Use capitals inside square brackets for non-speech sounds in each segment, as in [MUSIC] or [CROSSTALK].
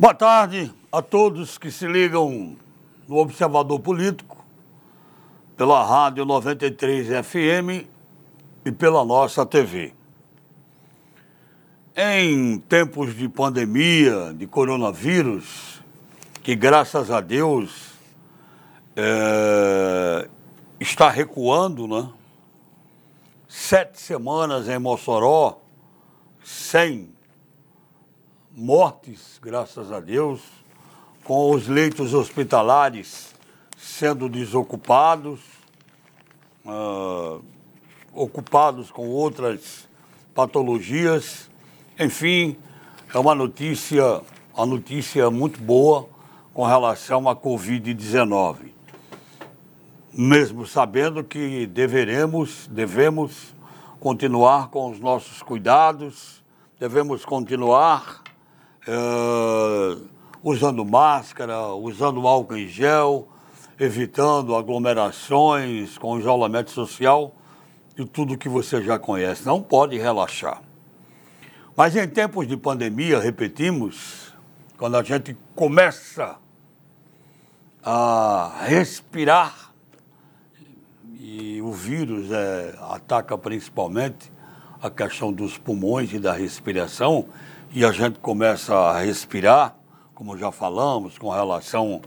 Boa tarde a todos que se ligam no Observador Político, pela Rádio 93 FM e pela nossa TV. Em tempos de pandemia, de coronavírus, que graças a Deus é, está recuando, né? Sete semanas em Mossoró, sem mortes, graças a Deus, com os leitos hospitalares sendo desocupados, uh, ocupados com outras patologias. Enfim, é uma notícia, uma notícia muito boa com relação à Covid-19. Mesmo sabendo que deveremos, devemos continuar com os nossos cuidados, devemos continuar uh, usando máscara, usando álcool em gel, evitando aglomerações com isolamento social e tudo que você já conhece. Não pode relaxar. Mas em tempos de pandemia, repetimos, quando a gente começa a respirar e o vírus é, ataca principalmente a questão dos pulmões e da respiração, e a gente começa a respirar, como já falamos, com relação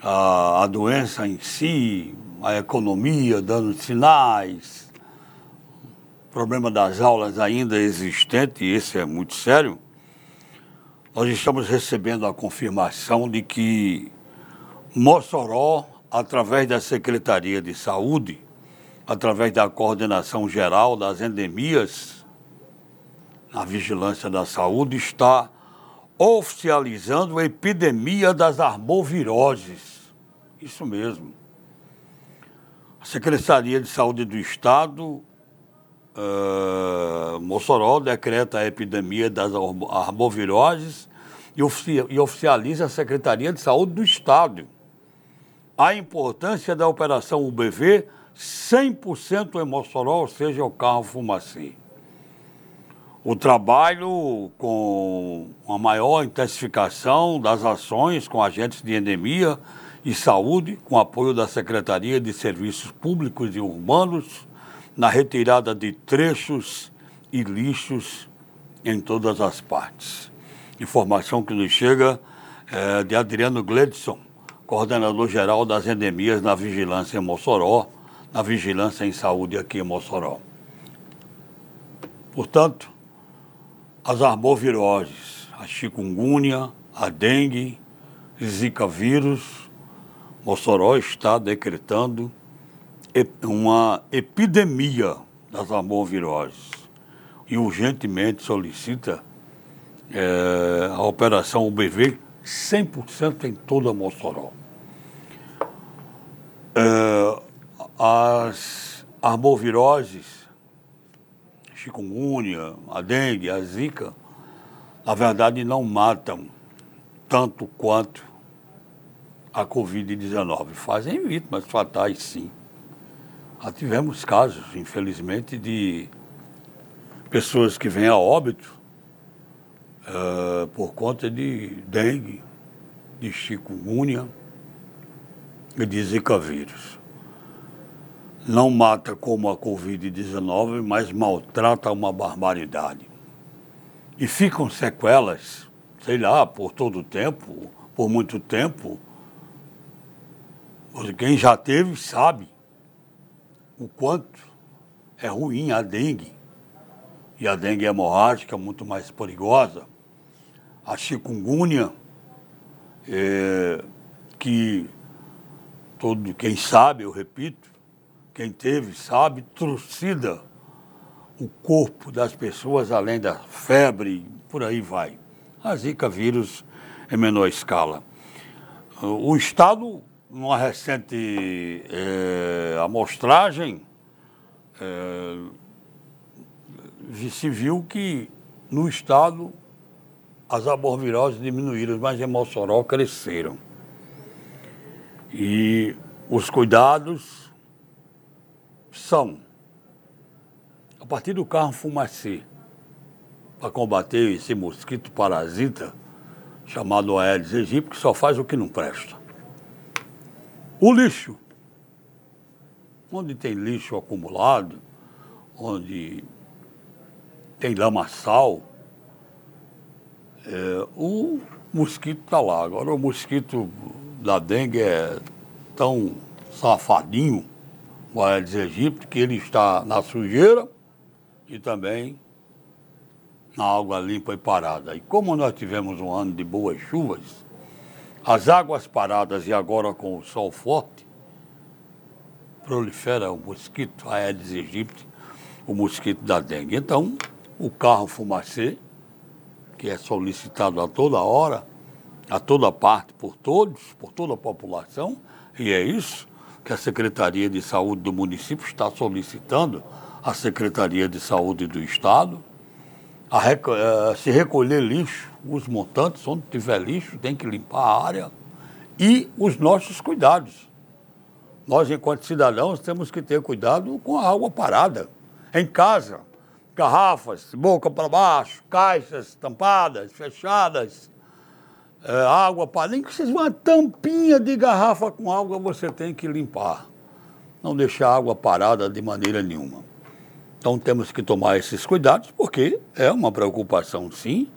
à, à doença em si, a economia dando sinais, problema das aulas ainda existente, e esse é muito sério, nós estamos recebendo a confirmação de que Mossoró, através da Secretaria de Saúde, através da Coordenação Geral das Endemias, a Vigilância da Saúde está oficializando a epidemia das arboviroses. Isso mesmo. A Secretaria de Saúde do Estado, uh, Mossoró, decreta a epidemia das arboviroses e, ofici e oficializa a Secretaria de Saúde do Estado. A importância da operação UBV 100% em Mossoró, ou seja, o carro fumacê o trabalho com uma maior intensificação das ações com agentes de endemia e saúde, com apoio da Secretaria de Serviços Públicos e Urbanos, na retirada de trechos e lixos em todas as partes. Informação que nos chega é de Adriano Gledson, coordenador-geral das endemias na Vigilância em Mossoró, na Vigilância em Saúde aqui em Mossoró. Portanto, as arboviroses, a chikungunya, a dengue, zika vírus, Mossoró está decretando uma epidemia das arboviroses e urgentemente solicita é, a operação UBV 100% em toda Mossoró. É, as arboviroses chikungunya, a dengue, a zika, na verdade não matam tanto quanto a Covid-19. Fazem vítimas fatais, sim. Já tivemos casos, infelizmente, de pessoas que vêm a óbito uh, por conta de dengue, de chikungunya e de zika vírus não mata como a Covid-19, mas maltrata uma barbaridade. E ficam sequelas, sei lá, por todo o tempo, por muito tempo. Quem já teve sabe o quanto é ruim a dengue. E a dengue hemorrágica é muito mais perigosa. A chikungunya, é, que todo quem sabe, eu repito, quem teve sabe, trucida o corpo das pessoas, além da febre, por aí vai. A Zika vírus em menor escala. O Estado, numa recente é, amostragem, é, se viu que no Estado as aborviroses diminuíram, mas em Mossoró cresceram. E os cuidados são, a partir do carro fumacê, para combater esse mosquito parasita, chamado Aedes aegypti, que só faz o que não presta. O lixo. Onde tem lixo acumulado, onde tem lamaçal, é, o mosquito está lá. Agora o mosquito da dengue é tão safadinho, o Aedes aegypti, que ele está na sujeira e também na água limpa e parada. E como nós tivemos um ano de boas chuvas, as águas paradas e agora com o sol forte, prolifera o mosquito Aedes aegypti, o mosquito da dengue. Então, o carro fumacê, que é solicitado a toda hora, a toda parte, por todos, por toda a população, e é isso que a Secretaria de Saúde do município está solicitando à Secretaria de Saúde do Estado, a rec uh, se recolher lixo, os montantes, onde tiver lixo, tem que limpar a área, e os nossos cuidados. Nós, enquanto cidadãos, temos que ter cuidado com a água parada. Em casa, garrafas, boca para baixo, caixas tampadas, fechadas, é, água para. Nem que seja uma tampinha de garrafa com água, você tem que limpar. Não deixar água parada de maneira nenhuma. Então temos que tomar esses cuidados, porque é uma preocupação, sim.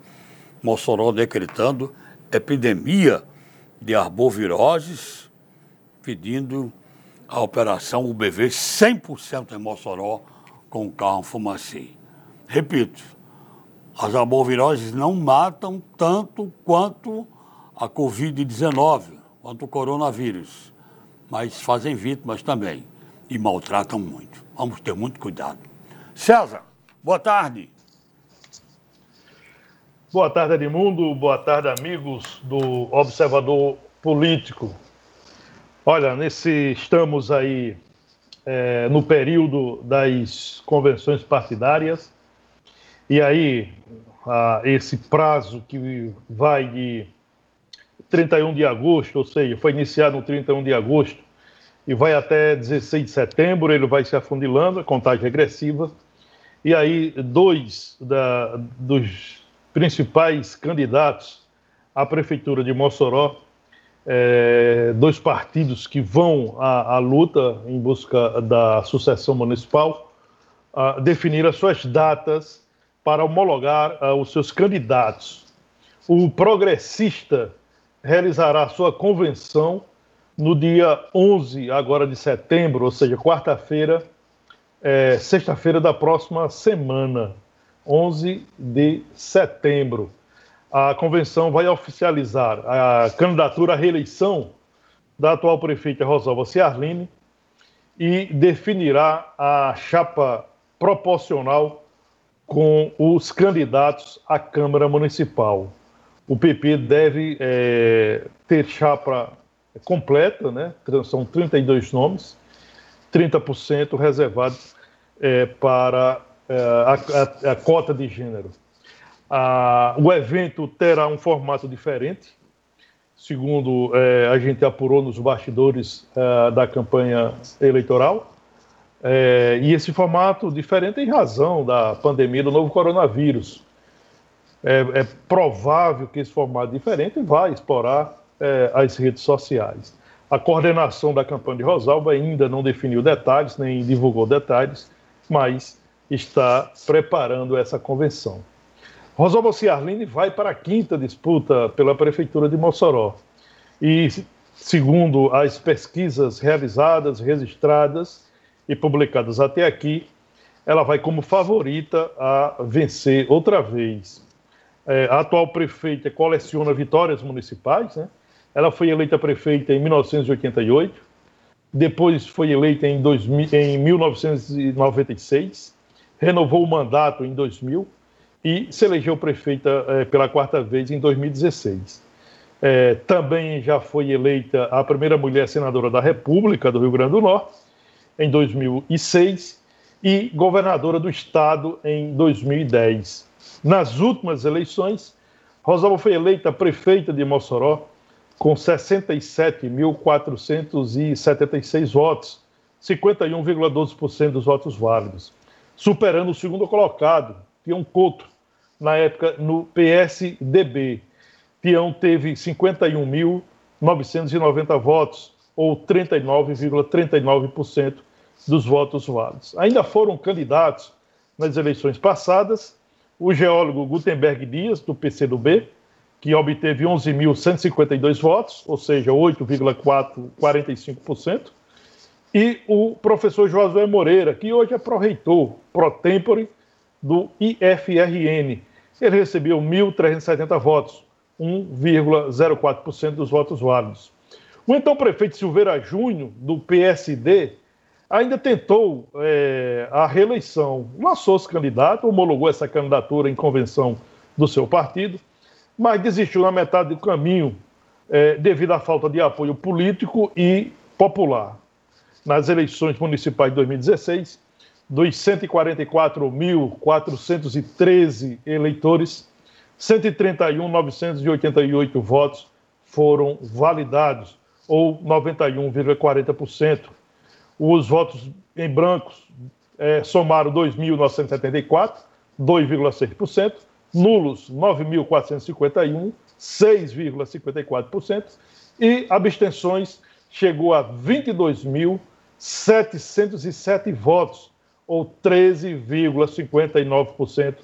Mossoró decretando epidemia de arboviroses, pedindo a operação UBV 100% em Mossoró com carro fumacê. Repito, as arboviroses não matam tanto quanto a Covid-19, quanto o coronavírus, mas fazem vítimas também e maltratam muito. Vamos ter muito cuidado. César, boa tarde. Boa tarde, Edmundo. Boa tarde, amigos do Observador Político. Olha, nesse estamos aí é, no período das convenções partidárias e aí a, esse prazo que vai de 31 de agosto, ou seja, foi iniciado no 31 de agosto e vai até 16 de setembro, ele vai se afundilando, a contagem regressiva e aí, dois da, dos principais candidatos à prefeitura de Mossoró, é, dois partidos que vão à, à, luta em busca da sucessão municipal, a, definir as suas datas para homologar a, os seus candidatos. O progressista realizará sua convenção no dia 11 agora de setembro, ou seja, quarta-feira, é, sexta-feira da próxima semana, 11 de setembro. A convenção vai oficializar a candidatura à reeleição da atual prefeita Rosalva Ciarline e definirá a chapa proporcional com os candidatos à Câmara Municipal. O PP deve é, ter chapa completa, né? são 32 nomes, 30% reservado é, para é, a, a, a, cota de gênero. o evento terá um formato diferente, segundo é, a gente apurou nos bastidores é, da campanha eleitoral. É, e esse formato diferente em razão da pandemia do novo coronavírus. É, é provável que esse formato diferente vai explorar as redes sociais. A coordenação da campanha de Rosalba ainda não definiu detalhes, nem divulgou detalhes, mas está preparando essa convenção. Rosalba Ciarline vai para a quinta disputa pela Prefeitura de Mossoró. E, segundo as pesquisas realizadas, registradas e publicadas até aqui, ela vai como favorita a vencer outra vez. É, a atual prefeita coleciona vitórias municipais, né? Ela foi eleita prefeita em 1988, depois foi eleita em, 2000, em 1996, renovou o mandato em 2000 e se elegeu prefeita é, pela quarta vez em 2016. É, também já foi eleita a primeira mulher senadora da República do Rio Grande do Norte em 2006 e governadora do estado em 2010. Nas últimas eleições, Rosalba foi eleita prefeita de Mossoró com 67.476 votos, 51,12% dos votos válidos, superando o segundo colocado, Tião Couto, na época no PSDB. Tião teve 51.990 votos, ou 39,39% ,39 dos votos válidos. Ainda foram candidatos nas eleições passadas o geólogo Gutenberg Dias, do PCdoB, que obteve 11.152 votos, ou seja, 8,45%, e o professor Josué Moreira, que hoje é pró-reitor, pró-tempore do IFRN. Ele recebeu 1.370 votos, 1,04% dos votos válidos. O então prefeito Silveira Júnior, do PSD, ainda tentou é, a reeleição. Lançou-se candidato, homologou essa candidatura em convenção do seu partido, mas desistiu na metade do caminho é, devido à falta de apoio político e popular. Nas eleições municipais de 2016, dos 144.413 eleitores, 131.988 votos foram validados, ou 91,40%. Os votos em brancos é, somaram 2.974, 2,6%. Nulos, 9.451, 6,54%. E abstenções chegou a 22.707 votos, ou 13,59%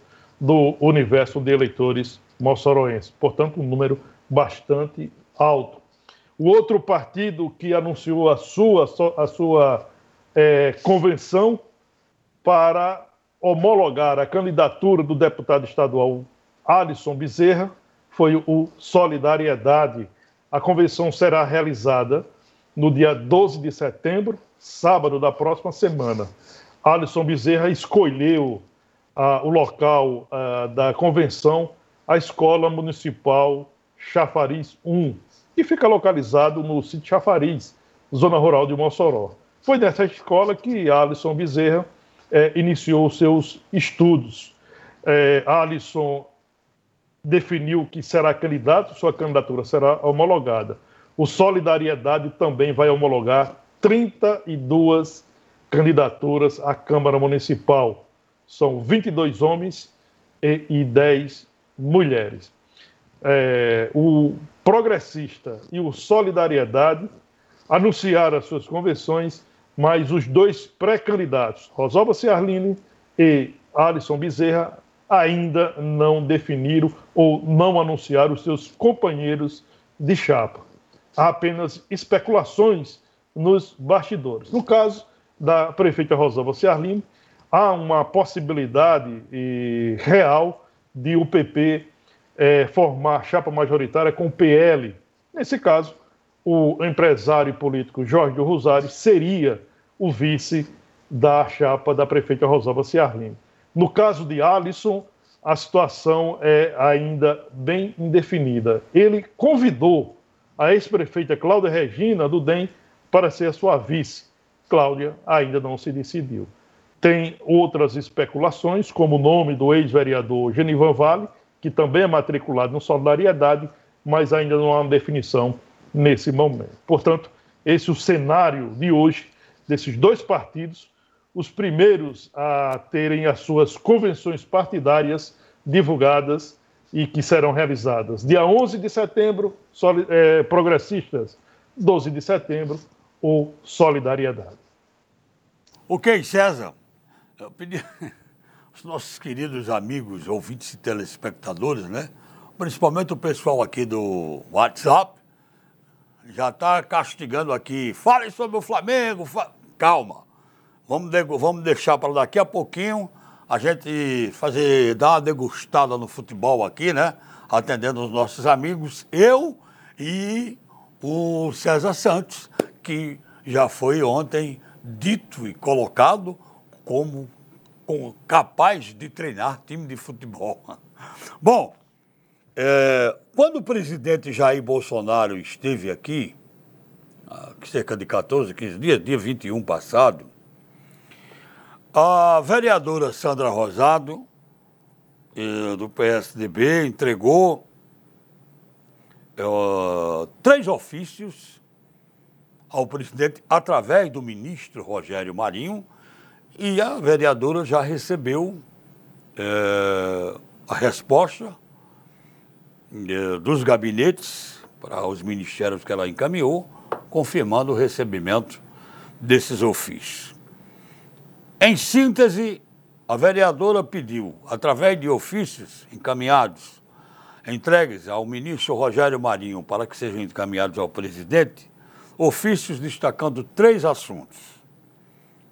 do universo de eleitores moçoroenses. Portanto, um número bastante alto. O outro partido que anunciou a sua, a sua é, convenção para homologar a candidatura do deputado estadual Alisson Bezerra foi o Solidariedade. A convenção será realizada no dia 12 de setembro, sábado da próxima semana. Alisson Bezerra escolheu ah, o local ah, da convenção, a Escola Municipal Chafariz 1, que fica localizado no sítio Chafariz, zona rural de Mossoró. Foi nessa escola que Alisson Bezerra eh, iniciou seus estudos. Eh, Alisson definiu que será candidato, sua candidatura será homologada. O Solidariedade também vai homologar 32 candidaturas à Câmara Municipal. São 22 homens e, e 10 mulheres. É, o Progressista e o Solidariedade anunciaram as suas convenções, mas os dois pré-candidatos, Rosalba Ciarline e Alisson Bezerra, ainda não definiram ou não anunciaram os seus companheiros de chapa. Há apenas especulações nos bastidores. No caso, da prefeita Rosalba Ciarline, há uma possibilidade real de o PP é, formar chapa majoritária com o PL. Nesse caso, o empresário político Jorge Rosari seria o vice da chapa da prefeita Rosalba Ciarline. No caso de Alisson, a situação é ainda bem indefinida. Ele convidou a ex-prefeita Cláudia Regina do DEM para ser a sua vice. Cláudia ainda não se decidiu. Tem outras especulações, como o nome do ex-vereador Genivan Vale, que também é matriculado no Solidariedade, mas ainda não há uma definição nesse momento. Portanto, esse é o cenário de hoje desses dois partidos, os primeiros a terem as suas convenções partidárias divulgadas e que serão realizadas dia 11 de setembro, é, progressistas, 12 de setembro, ou solidariedade. Ok, César. Eu pedi [LAUGHS] os nossos queridos amigos, ouvintes e telespectadores, né? Principalmente o pessoal aqui do WhatsApp, já está castigando aqui. Fale sobre o Flamengo. Fa... Calma. Vamos, de... Vamos deixar para daqui a pouquinho a gente fazer, dar uma degustada no futebol aqui, né? Atendendo os nossos amigos, eu e o César Santos, que já foi ontem dito e colocado como, como capaz de treinar time de futebol. [LAUGHS] Bom, é, quando o presidente Jair Bolsonaro esteve aqui, cerca de 14, 15 dias, dia 21 passado, a vereadora Sandra Rosado, é, do PSDB, entregou é, três ofícios ao presidente através do ministro Rogério Marinho e a vereadora já recebeu é, a resposta eh, dos gabinetes para os ministérios que ela encaminhou, confirmando o recebimento desses ofícios. Em síntese, a vereadora pediu, através de ofícios encaminhados, entregues ao ministro Rogério Marinho para que sejam encaminhados ao presidente, ofícios destacando três assuntos.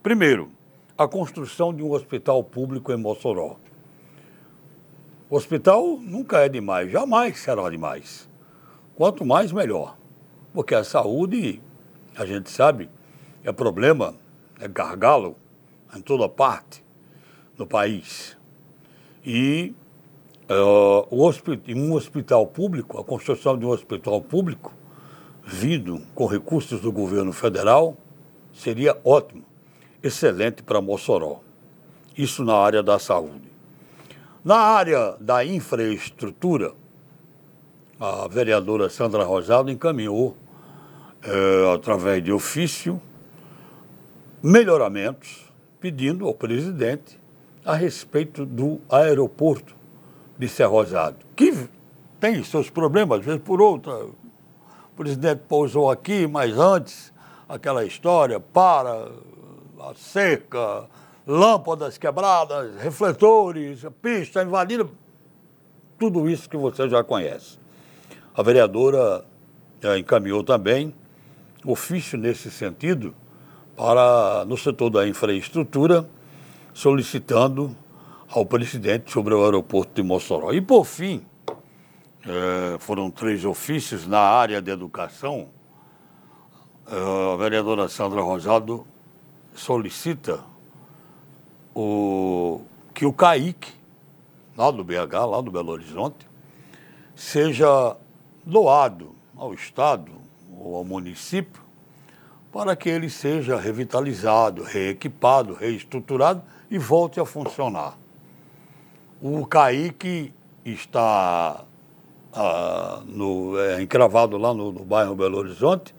Primeiro, a construção de um hospital público em Mossoró. O hospital nunca é demais, jamais será demais. Quanto mais, melhor. Porque a saúde, a gente sabe, é problema, é gargalo em toda parte do país. E uh, um hospital público, a construção de um hospital público, vindo com recursos do governo federal, seria ótimo, excelente para Mossoró. Isso na área da saúde. Na área da infraestrutura, a vereadora Sandra Rosado encaminhou, eh, através de ofício, melhoramentos, pedindo ao presidente a respeito do aeroporto de Cerrosado, que tem seus problemas, às vezes por outra. O presidente pousou aqui, mas antes, aquela história, para, seca, lâmpadas quebradas, refletores, pista invadida, tudo isso que você já conhece. A vereadora eh, encaminhou também ofício nesse sentido para, no setor da infraestrutura, solicitando ao presidente sobre o aeroporto de Mossoró. E, por fim, eh, foram três ofícios na área de educação. Eh, a vereadora Sandra Rosado solicita o, que o CAIC, lá do BH, lá do Belo Horizonte, seja doado ao Estado ou ao município para que ele seja revitalizado, reequipado, reestruturado e volte a funcionar. O CAIC está ah, no, é, encravado lá no, no, bairro Belo Horizonte,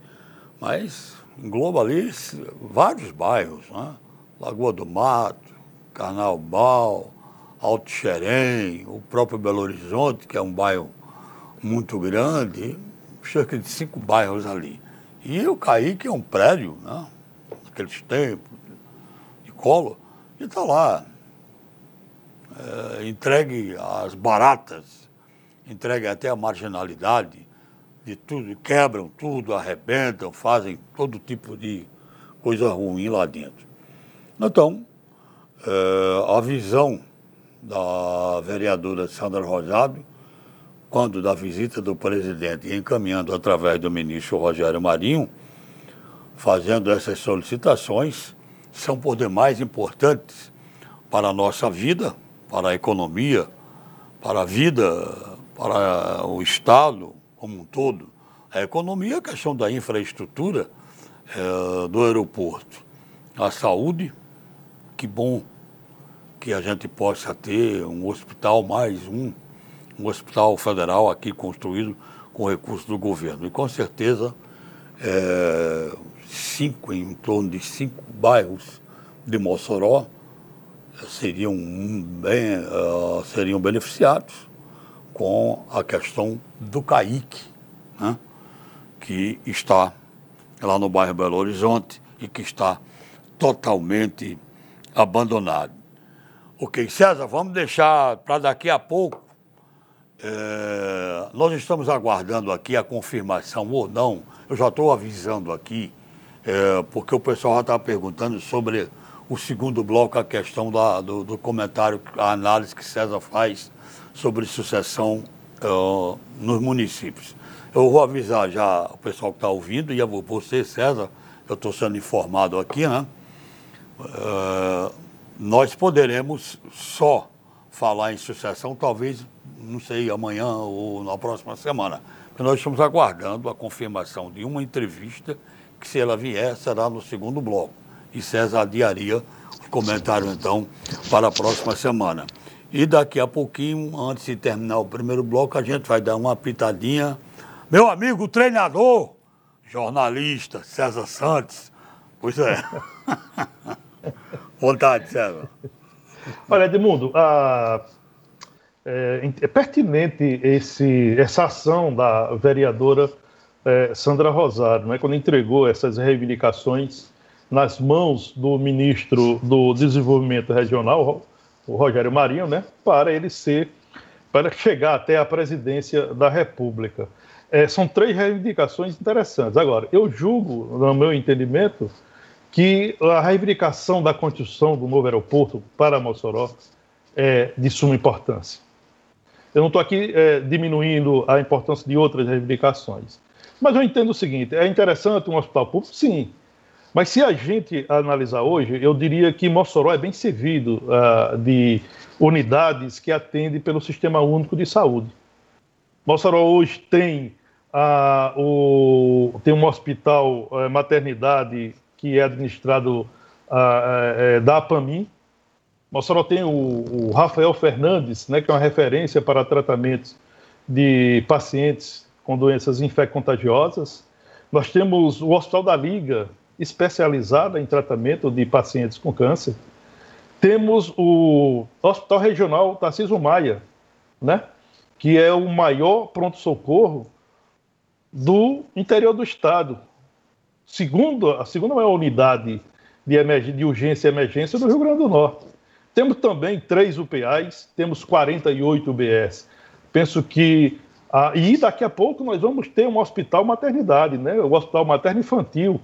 mas engloba ali vários bairros, né? Lagoa do Mato, Carnaubal, Alto Xerém, o próprio Belo Horizonte, que é um bairro muito grande, cerca de cinco bairros ali. E o Caíque é um prédio, né? Naqueles tempos, de colo, e está lá. É, entregue às baratas, entregue até a marginalidade de tudo, quebram tudo, arrebentam, fazem todo tipo de coisa ruim lá dentro. Então, é, a visão da vereadora Sandra Rosado quando da visita do presidente encaminhando através do ministro Rogério Marinho, fazendo essas solicitações, são por demais importantes para a nossa vida, para a economia, para a vida, para o Estado como um todo. A economia, a questão da infraestrutura é, do aeroporto. A saúde, que bom que a gente possa ter um hospital mais um um hospital federal aqui construído com recursos do governo. E com certeza, é, cinco, em torno de cinco bairros de Mossoró seriam, bem, uh, seriam beneficiados com a questão do CAIC, né, que está lá no bairro Belo Horizonte e que está totalmente abandonado. Ok, César, vamos deixar para daqui a pouco é, nós estamos aguardando aqui a confirmação ou não, eu já estou avisando aqui, é, porque o pessoal já está perguntando sobre o segundo bloco, a questão da, do, do, comentário, a análise que César faz sobre sucessão é, nos municípios. Eu vou avisar já o pessoal que está ouvindo, e você, César, eu estou sendo informado aqui, né? É, nós poderemos só falar em sucessão, talvez não sei, amanhã ou na próxima semana. Nós estamos aguardando a confirmação de uma entrevista que, se ela vier, será no segundo bloco. E César adiaria os comentários, então, para a próxima semana. E daqui a pouquinho, antes de terminar o primeiro bloco, a gente vai dar uma pitadinha. Meu amigo treinador, jornalista, César Santos. Pois é. [LAUGHS] Vontade, César. Olha, Edmundo, a é, é pertinente esse, essa ação da vereadora é, Sandra Rosário, né, quando entregou essas reivindicações nas mãos do ministro do Desenvolvimento Regional, o Rogério Marinho, né, para ele ser, para chegar até a presidência da República. É, são três reivindicações interessantes. Agora, eu julgo, no meu entendimento, que a reivindicação da construção do novo aeroporto para Mossoró é de suma importância. Eu não estou aqui é, diminuindo a importância de outras reivindicações. Mas eu entendo o seguinte: é interessante um hospital público? Sim. Mas se a gente analisar hoje, eu diria que Mossoró é bem servido uh, de unidades que atendem pelo Sistema Único de Saúde. Mossoró hoje tem, uh, o, tem um hospital uh, maternidade que é administrado uh, da APAMI. Mossoró tem o, o, Rafael Fernandes, né, que é uma referência para tratamentos de pacientes com doenças infecto-contagiosas. Nós temos o Hospital da Liga, especializada em tratamento de pacientes com câncer. Temos o Hospital Regional Tarcísio Maia, né? que é o maior pronto-socorro do interior do estado. Segundo, a segunda maior unidade de, de urgência e emergência do Rio Grande do Norte. Temos também três UPAs, temos 48 UBS. Penso que. Ah, e daqui a pouco nós vamos ter um hospital maternidade, né? o Hospital Materno Infantil,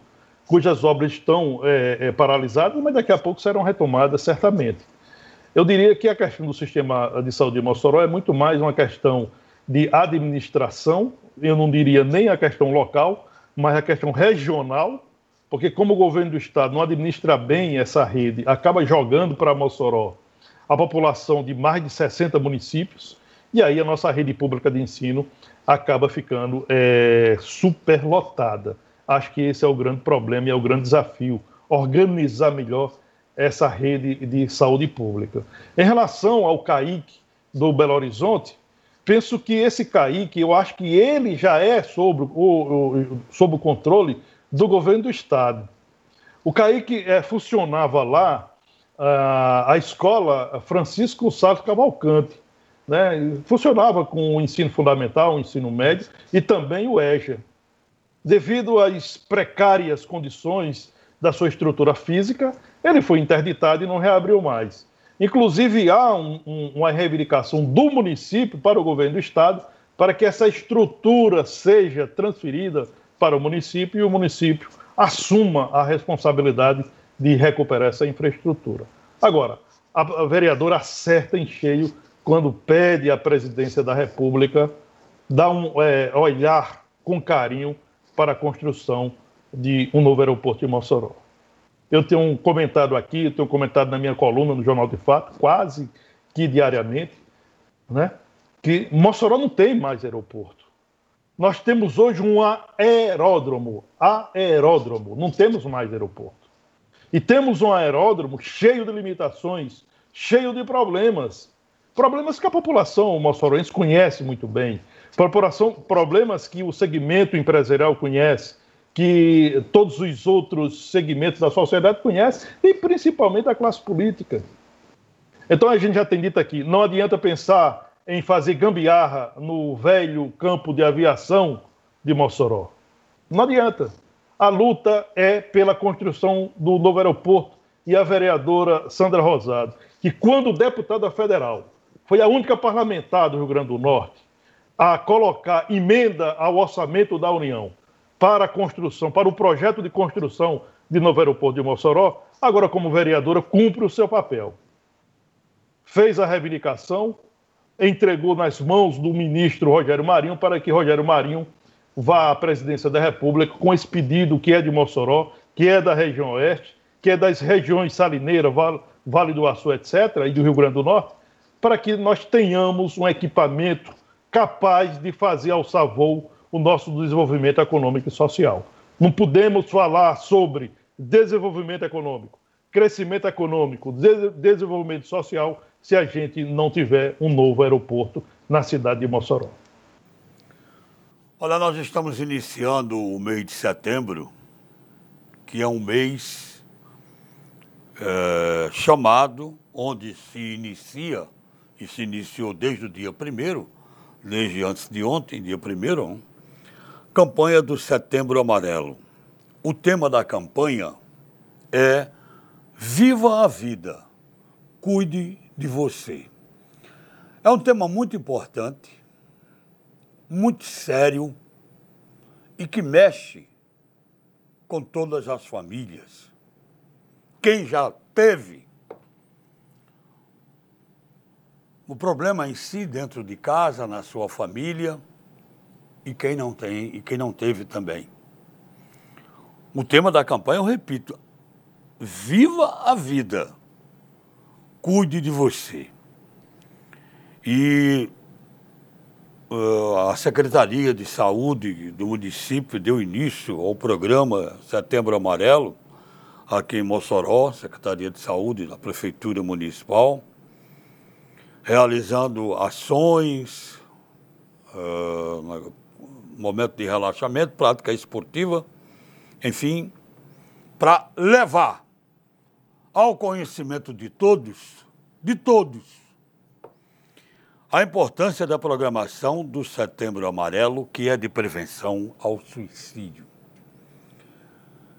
cujas obras estão é, é, paralisadas, mas daqui a pouco serão retomadas certamente. Eu diria que a questão do sistema de saúde de Mossoró é muito mais uma questão de administração, eu não diria nem a questão local, mas a questão regional, porque como o governo do estado não administra bem essa rede, acaba jogando para Mossoró a população de mais de 60 municípios, e aí a nossa rede pública de ensino acaba ficando é, superlotada. Acho que esse é o grande problema e é o grande desafio, organizar melhor essa rede de saúde pública. Em relação ao CAIC do Belo Horizonte, penso que esse CAIC, eu acho que ele já é sob o, sob o controle do governo do Estado. O CAIC é, funcionava lá, a, a escola Francisco Salles Cavalcante, né? funcionava com o ensino fundamental, o ensino médio e também o EJA devido às precárias condições da sua estrutura física, ele foi interditado e não reabriu mais. Inclusive, há um, um, uma reivindicação do município para o governo do estado para que essa estrutura seja transferida para o município e o município assuma a responsabilidade de recuperar essa infraestrutura. Agora, a, vereadora acerta em cheio quando pede à presidência da República dar um é, olhar com carinho para a construção de um novo aeroporto em Mossoró. Eu tenho um comentário aqui, eu tenho um comentário na minha coluna no Jornal de Fato, quase que diariamente, né? que Mossoró não tem mais aeroporto. Nós temos hoje um aeródromo, aeródromo, não temos mais aeroporto. E temos um aeródromo cheio de limitações, cheio de problemas. Problemas que a população moçoroense conhece muito bem problemas que o segmento empresarial conhece, que todos os outros segmentos da sociedade conhecem, e principalmente a classe política. Então a gente já tem dito aqui: não adianta pensar em fazer gambiarra no velho campo de aviação de Mossoró. Não adianta. A luta é pela construção do novo aeroporto e a vereadora Sandra Rosado, que quando deputada federal foi a única parlamentar do Rio Grande do Norte a colocar emenda ao orçamento da União para a construção, para o projeto de construção de novo aeroporto de Mossoró, agora, como vereadora, cumpre o seu papel. Fez a reivindicação, entregou nas mãos do ministro Rogério Marinho para que Rogério Marinho vá à presidência da República com esse pedido que é de Mossoró, que é da região oeste, que é das regiões Salineira, Vale do Açu, etc., e do Rio Grande do Norte, para que nós tenhamos um equipamento capaz de fazer alçar voo o nosso desenvolvimento econômico e social. Não podemos falar sobre desenvolvimento econômico, crescimento econômico, desenvolvimento social se a gente não tiver um novo aeroporto na cidade de Mossoró. Olha, nós estamos iniciando o mês de setembro, que é um mês é, chamado, onde se inicia e se iniciou desde o dia 1 desde antes de ontem, dia 1 campanha do Setembro Amarelo. O tema da campanha é Viva a Vida, cuide de você. É um tema muito importante, muito sério e que mexe com todas as famílias. Quem já teve o problema em si dentro de casa, na sua família, e quem não tem e quem não teve também. O tema da campanha, eu repito, viva a vida. Cuide de você. E uh, a Secretaria de Saúde do município deu início ao programa Setembro Amarelo, aqui em Mossoró, Secretaria de Saúde da Prefeitura Municipal realizando ações, uh, momento de relaxamento, prática esportiva, enfim, para levar ao conhecimento de todos, de todos, a importância da programação do Setembro Amarelo, que é de prevenção ao suicídio.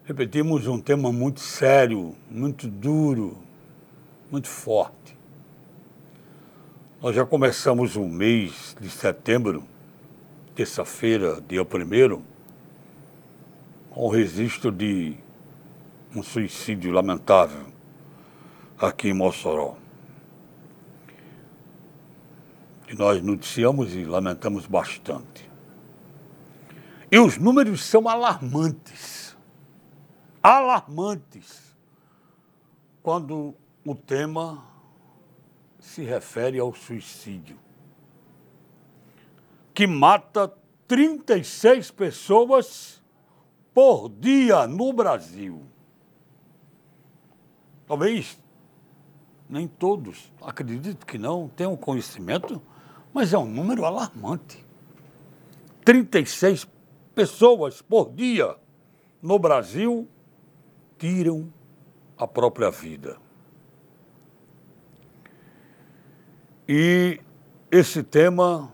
Repetimos um tema muito sério, muito duro, muito forte. Nós já começamos o mês de setembro, terça-feira, dia 1 com o registro de um suicídio lamentável aqui em Mossoró. E nós noticiamos e lamentamos bastante. E os números são alarmantes. Alarmantes. Quando o tema se refere ao suicídio, que mata 36 pessoas por dia no Brasil. Talvez nem todos, acredito que não, tenham conhecimento, mas é um número alarmante. 36 pessoas por dia no Brasil tiram a própria vida. E esse tema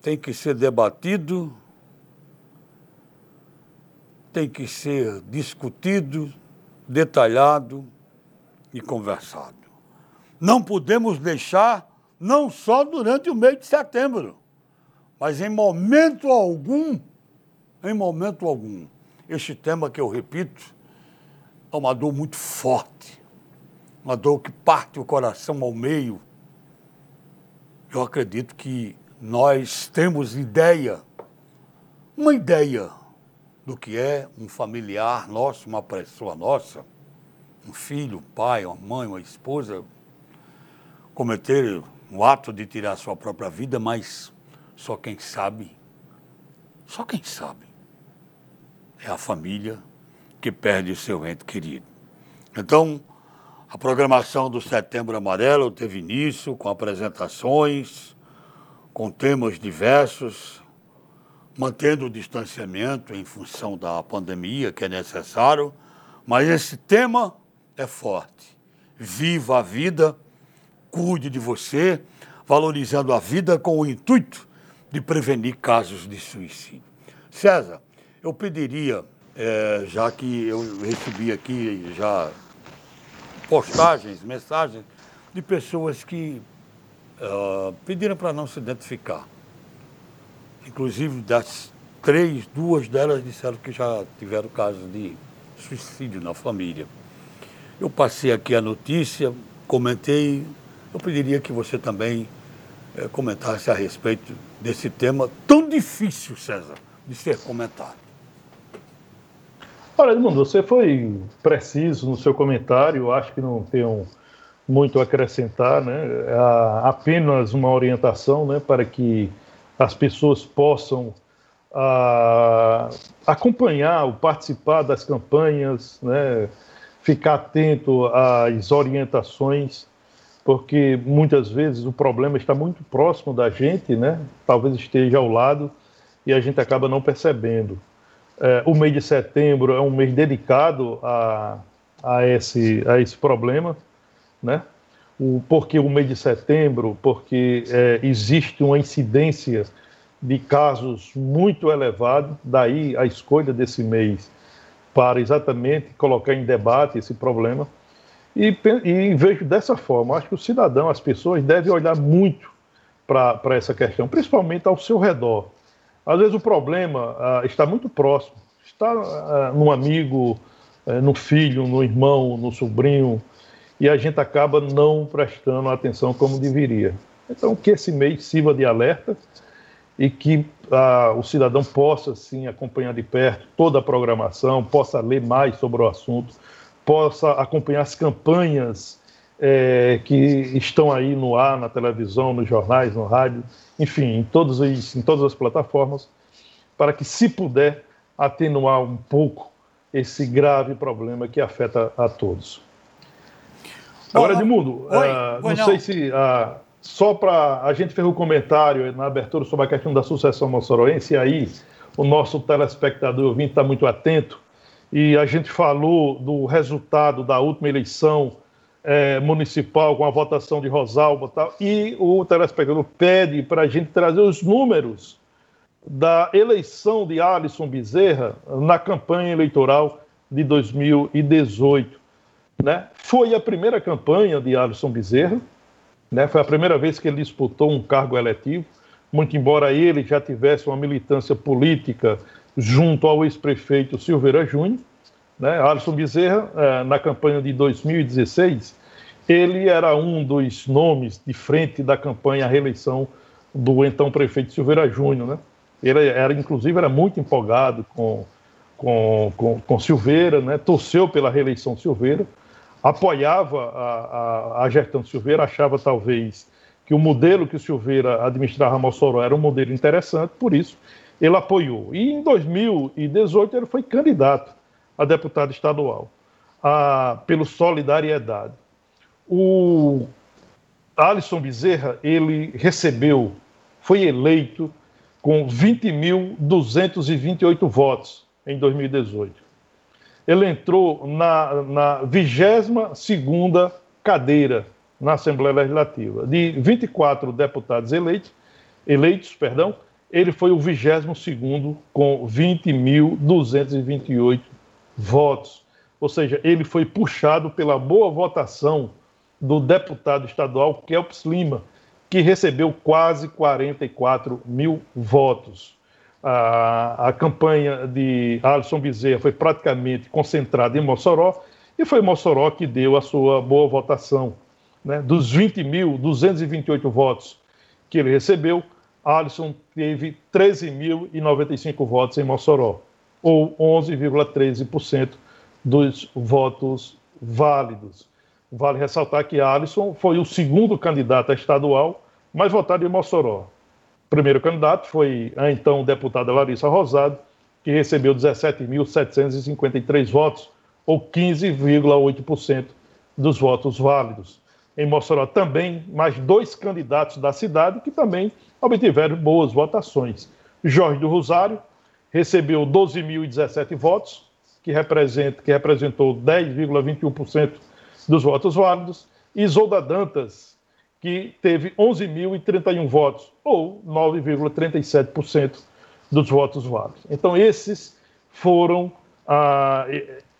tem que ser debatido, tem que ser discutido, detalhado e conversado. Não podemos deixar, não só durante o mês de setembro, mas em momento algum, em momento algum, este tema que eu repito é uma dor muito forte, uma dor que parte o coração ao meio eu acredito que nós temos ideia, uma ideia do que é um familiar nosso, uma pessoa nossa, um filho, um pai, uma mãe, uma esposa, cometer o ato de tirar sua própria vida, mas só quem sabe, só quem sabe, é a família que perde seu ente querido. Então, a programação do Setembro Amarelo teve início com apresentações, com temas diversos, mantendo o distanciamento em função da pandemia que é necessário, mas esse tema é forte. Viva a vida, cuide de você, valorizando a vida com o intuito de prevenir casos de suicídio. César, eu pediria, é, já que eu recebi aqui já postagens, mensagens de pessoas que uh, pediram para não se identificar. Inclusive, das três, duas delas disseram que já tiveram casos de suicídio na família. Eu passei aqui a notícia, comentei, eu pediria que você também eh, comentasse a respeito desse tema tão difícil, César, de ser comentado. Olha, Edmundo, você foi preciso no seu comentário, acho que não tenho muito a acrescentar, né? É apenas uma orientação né, para que as pessoas possam a, acompanhar ou participar das campanhas, né, ficar atento às orientações, porque muitas vezes o problema está muito próximo da gente, né? talvez esteja ao lado e a gente acaba não percebendo. É, o mês de setembro é um mês dedicado a, a, esse, a esse problema, né? o porquê o mês de setembro, porque é, existe uma incidência de casos muito elevado, daí a escolha desse mês para exatamente colocar em debate esse problema. E, e vejo dessa forma, acho que o cidadão, as pessoas devem olhar muito para essa questão, principalmente ao seu redor. Às vezes o problema ah, está muito próximo, está ah, no amigo, eh, no filho, no irmão, no sobrinho, e a gente acaba não prestando atenção como deveria. Então, que esse mês sirva de alerta e que ah, o cidadão possa, sim, acompanhar de perto toda a programação, possa ler mais sobre o assunto, possa acompanhar as campanhas é, que estão aí no ar, na televisão, nos jornais, no rádio, enfim, em, todos os, em todas as plataformas, para que, se puder, atenuar um pouco esse grave problema que afeta a todos. Agora, Edmundo, uh, não, não, sei se uh, só para a gente fez um comentário na abertura sobre a questão da sucessão moçoroense, e aí o nosso telespectador ouvinte está muito atento, e a gente falou do resultado da última eleição é, municipal com a votação de Rosalba tal, e o telespectador pede para a gente trazer os números da eleição de Alisson Bezerra na campanha eleitoral de 2018. Né? Foi a primeira campanha de Alisson Bezerra, né? foi a primeira vez que ele disputou um cargo eletivo, muito embora ele já tivesse uma militância política junto ao ex-prefeito Silveira Júnior. Né? Alisson Bezerra, eh, na campanha de 2016, ele era um dos nomes de frente da campanha à reeleição do então prefeito Silveira Júnior. Né? Ele era, inclusive, era muito empolgado com, com, com, com Silveira, né? torceu pela reeleição de Silveira, apoiava a, a, a gestão Silveira, achava talvez que o modelo que o Silveira administrava Mossoró era um modelo interessante, por isso ele apoiou. E em 2018 ele foi candidato a deputado estadual a, pelo Solidariedade. O Alisson Bezerra, ele recebeu, foi eleito com 20.228 votos em 2018 ele entrou na, na 22 cadeira na Assembleia Legislativa. De 24 deputados eleitos, eleitos perdão, ele foi o 22 com 20.228 votos. Ou seja, ele foi puxado pela boa votação do deputado estadual Kelps Lima, que recebeu quase 44 mil votos a, a campanha de Alisson Bezerra foi praticamente concentrada em Mossoró, e foi Mossoró que deu a sua boa votação. Né? Dos 20.228 votos que ele recebeu, Alisson teve 13.095 votos em Mossoró, ou 11,13% dos votos válidos. Vale ressaltar que Alisson foi o segundo candidato a estadual mais votado em Mossoró primeiro candidato foi a então deputada Larissa Rosado, que recebeu 17.753 votos, ou 15,8% dos votos válidos. Em Mossoró também, mais dois candidatos da cidade que também obtiveram boas votações. Jorge do Rosário recebeu 12.017 votos, que, representa, que representou 10,21% dos votos válidos. Isolda Dantas que teve 11.031 votos, ou 9,37% dos votos válidos. Então, esses foram, ah,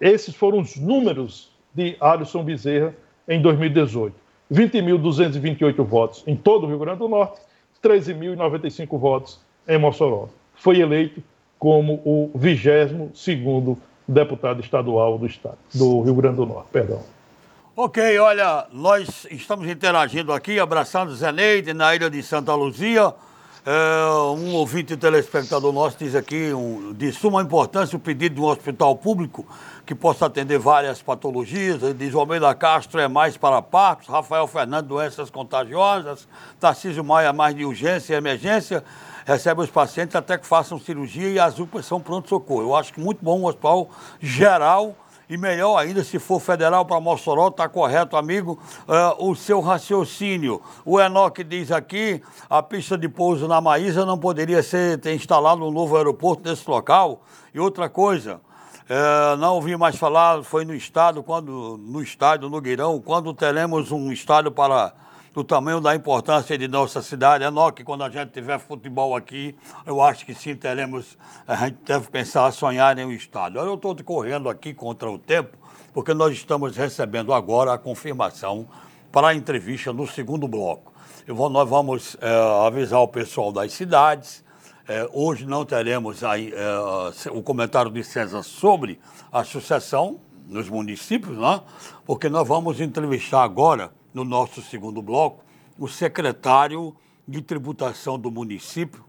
esses foram os números de Alisson Bezerra em 2018. 20.228 votos em todo o Rio Grande do Norte, 13.095 votos em Mossoró. Foi eleito como o 22º deputado estadual do estado, do Rio Grande do Norte, perdão. Ok, olha, nós estamos interagindo aqui, abraçando Zeneide na ilha de Santa Luzia. É, um ouvinte telespectador nosso diz aqui, um, de suma importância, o pedido de um hospital público que possa atender várias patologias. Ele diz, Almeida Castro é mais para partos, Rafael Fernando, doenças contagiosas, Tarcísio Maia, mais de urgência e emergência, recebe os pacientes até que façam cirurgia e as UPAs são pronto-socorro. Eu acho que muito bom um hospital geral e melhor ainda, se for federal para Mossoró, está correto, amigo, uh, o seu raciocínio. O Enoque diz aqui, a pista de pouso na Maísa não poderia ser ter instalado um novo aeroporto nesse local. E outra coisa, É, não ouvi mais falar, foi no estado, quando no estádio, no Guirão, quando teremos um estádio para do tamanho da importância de nossa cidade. É nós que quando a gente tiver futebol aqui, eu acho que sim, teremos, a gente deve pensar, sonhar em um estádio. Eu estou correndo aqui contra o tempo, porque nós estamos recebendo agora a confirmação para a entrevista no segundo bloco. Vou, nós vamos é, avisar o pessoal das cidades. É, hoje não teremos aí, é, o comentário de César sobre a sucessão nos municípios, né? porque nós vamos entrevistar agora, no nosso segundo bloco, o secretário de tributação do município,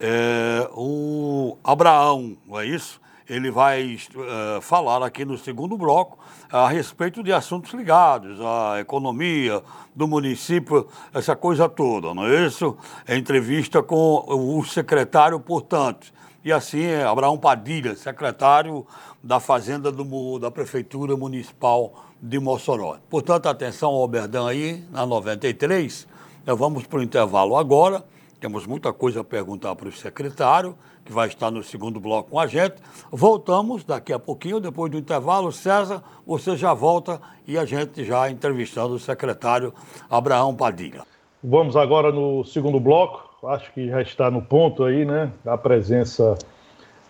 é, o Abraão, não é isso? Ele vai uh, falar aqui no segundo bloco a respeito de assuntos ligados à economia do município, essa coisa toda, não é isso? É entrevista com o secretário, portanto. E assim, é Abraão Padilha, secretário da Fazenda do, da Prefeitura Municipal de Mossoró. Portanto, atenção ao Alberdan aí, na 93. Nós vamos para o intervalo agora. Temos muita coisa a perguntar para o secretário que vai estar no segundo bloco com a gente. Voltamos daqui a pouquinho, depois do intervalo. César, você já volta e a gente já entrevistando o secretário Abraão Padilha. Vamos agora no segundo bloco. Acho que já está no ponto aí, né? A presença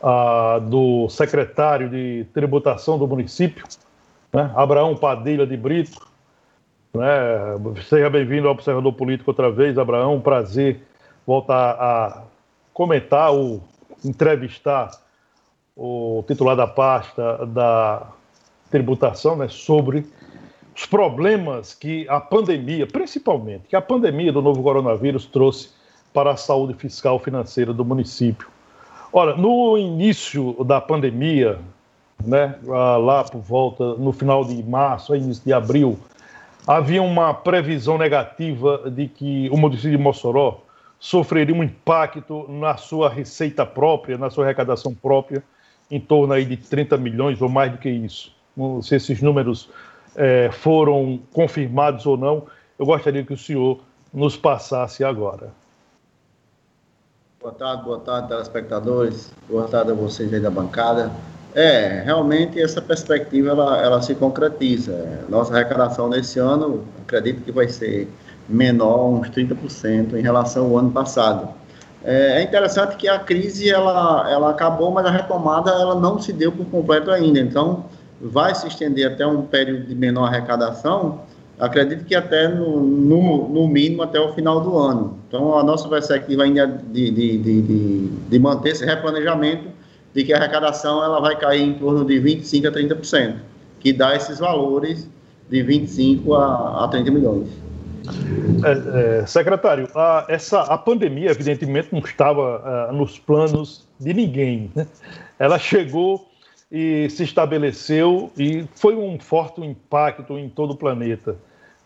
ah, do secretário de tributação do município, né? Abraão Padilha de Brito. Né? Seja bem-vindo ao Observador Político outra vez, Abraão. Prazer voltar a comentar o entrevistar o titular da pasta da tributação né, sobre os problemas que a pandemia, principalmente, que a pandemia do novo coronavírus trouxe para a saúde fiscal financeira do município. Ora, no início da pandemia, né, lá por volta, no final de março, início de abril, havia uma previsão negativa de que o município de Mossoró sofreria um impacto na sua receita própria, na sua arrecadação própria, em torno aí de 30 milhões ou mais do que isso. Se esses números é, foram confirmados ou não, eu gostaria que o senhor nos passasse agora. Boa tarde, boa tarde, telespectadores. Boa tarde a vocês aí da bancada. É, realmente essa perspectiva ela, ela se concretiza. Nossa arrecadação nesse ano, acredito que vai ser menor, uns 30% em relação ao ano passado. É, é interessante que a crise ela, ela acabou, mas a retomada ela não se deu por completo ainda. Então, vai se estender até um período de menor arrecadação, acredito que até no, no, no mínimo até o final do ano. Então, a nossa perspectiva ainda de, de, de, de, de manter esse replanejamento de que a arrecadação ela vai cair em torno de 25% a 30%, que dá esses valores de 25 a, a 30 milhões. É, é, secretário, a, essa, a pandemia, evidentemente, não estava uh, nos planos de ninguém. Né? Ela chegou e se estabeleceu e foi um forte impacto em todo o planeta.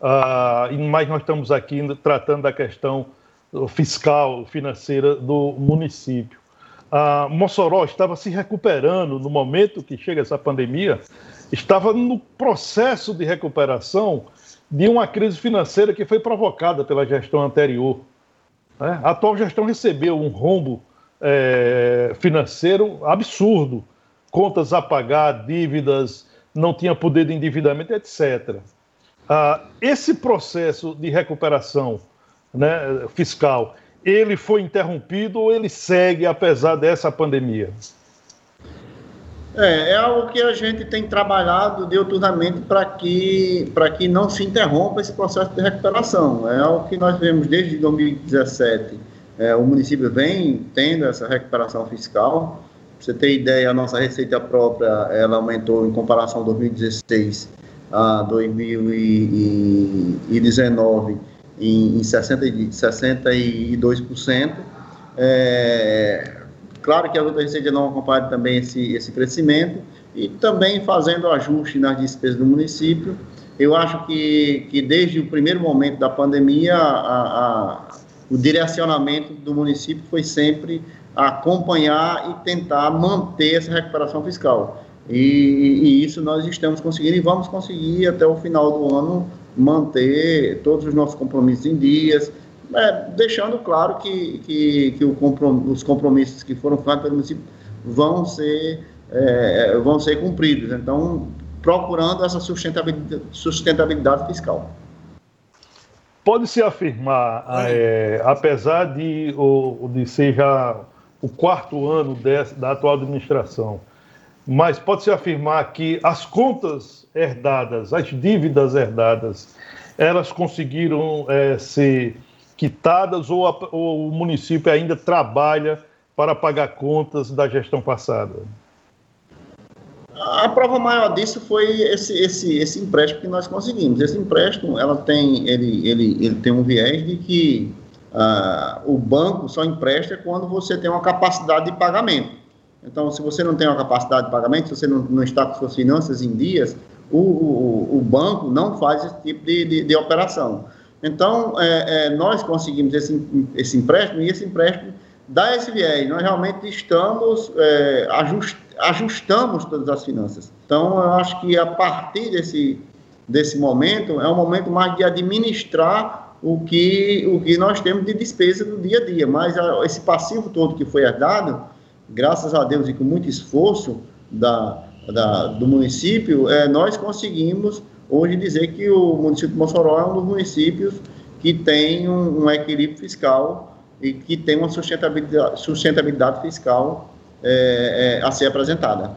Uh, mas nós estamos aqui tratando da questão fiscal, financeira do município. Uh, Mossoró estava se recuperando no momento que chega essa pandemia, estava no processo de recuperação de uma crise financeira que foi provocada pela gestão anterior. Né? A atual gestão recebeu um rombo é, financeiro absurdo, contas a pagar, dívidas, não tinha poder de endividamento, etc. Ah, esse processo de recuperação né, fiscal, ele foi interrompido ou ele segue apesar dessa pandemia? É, é algo que a gente tem trabalhado diuturnamente para que, que não se interrompa esse processo de recuperação. É algo que nós vemos desde 2017. É, o município vem tendo essa recuperação fiscal. Pra você ter ideia, a nossa receita própria ela aumentou em comparação a 2016 a 2019 em, em 60, 62%. É, Claro que a luta receita não acompanha também esse, esse crescimento e também fazendo ajuste nas despesas do município. Eu acho que, que desde o primeiro momento da pandemia, a, a, o direcionamento do município foi sempre acompanhar e tentar manter essa recuperação fiscal. E, e, isso nós estamos conseguindo e vamos conseguir até o final do ano manter todos os nossos compromissos em dias, é, deixando claro que, que, que comprom os compromissos que foram feitos pelo município vão ser é, vão ser cumpridos. Então, procurando essa sustentabilidade, sustentabilidade fiscal. Pode-se afirmar, é, apesar de, o, de ser já o quarto ano dessa, da atual administração, mas pode-se afirmar que as contas herdadas, as dívidas herdadas, elas conseguiram é, ser quitadas ou, a, ou o município ainda trabalha para pagar contas da gestão passada? A prova maior disso foi esse, esse, esse empréstimo que nós conseguimos. Esse empréstimo, ela tem, ele, ele, ele tem um viés de que uh, o banco só empresta quando você tem uma capacidade de pagamento. Então, se você não tem uma capacidade de pagamento, se você não, não está com suas finanças em dias, o, o, o banco não faz esse tipo de, de, de operação. Então, é, é, nós conseguimos esse, esse empréstimo e esse empréstimo esse viés. Nós realmente estamos é, ajust, ajustamos todas as finanças. Então, eu acho que a partir desse, desse momento, é um momento mais de administrar o que, o que nós temos de despesa do dia a dia. Mas a, esse passivo todo que foi herdado, graças a Deus e com muito esforço da, da, do município, é, nós conseguimos hoje dizer que o município de Mossoró é um dos municípios que tem um, um equilíbrio fiscal e que tem uma sustentabilidade, sustentabilidade fiscal é, é, a ser apresentada.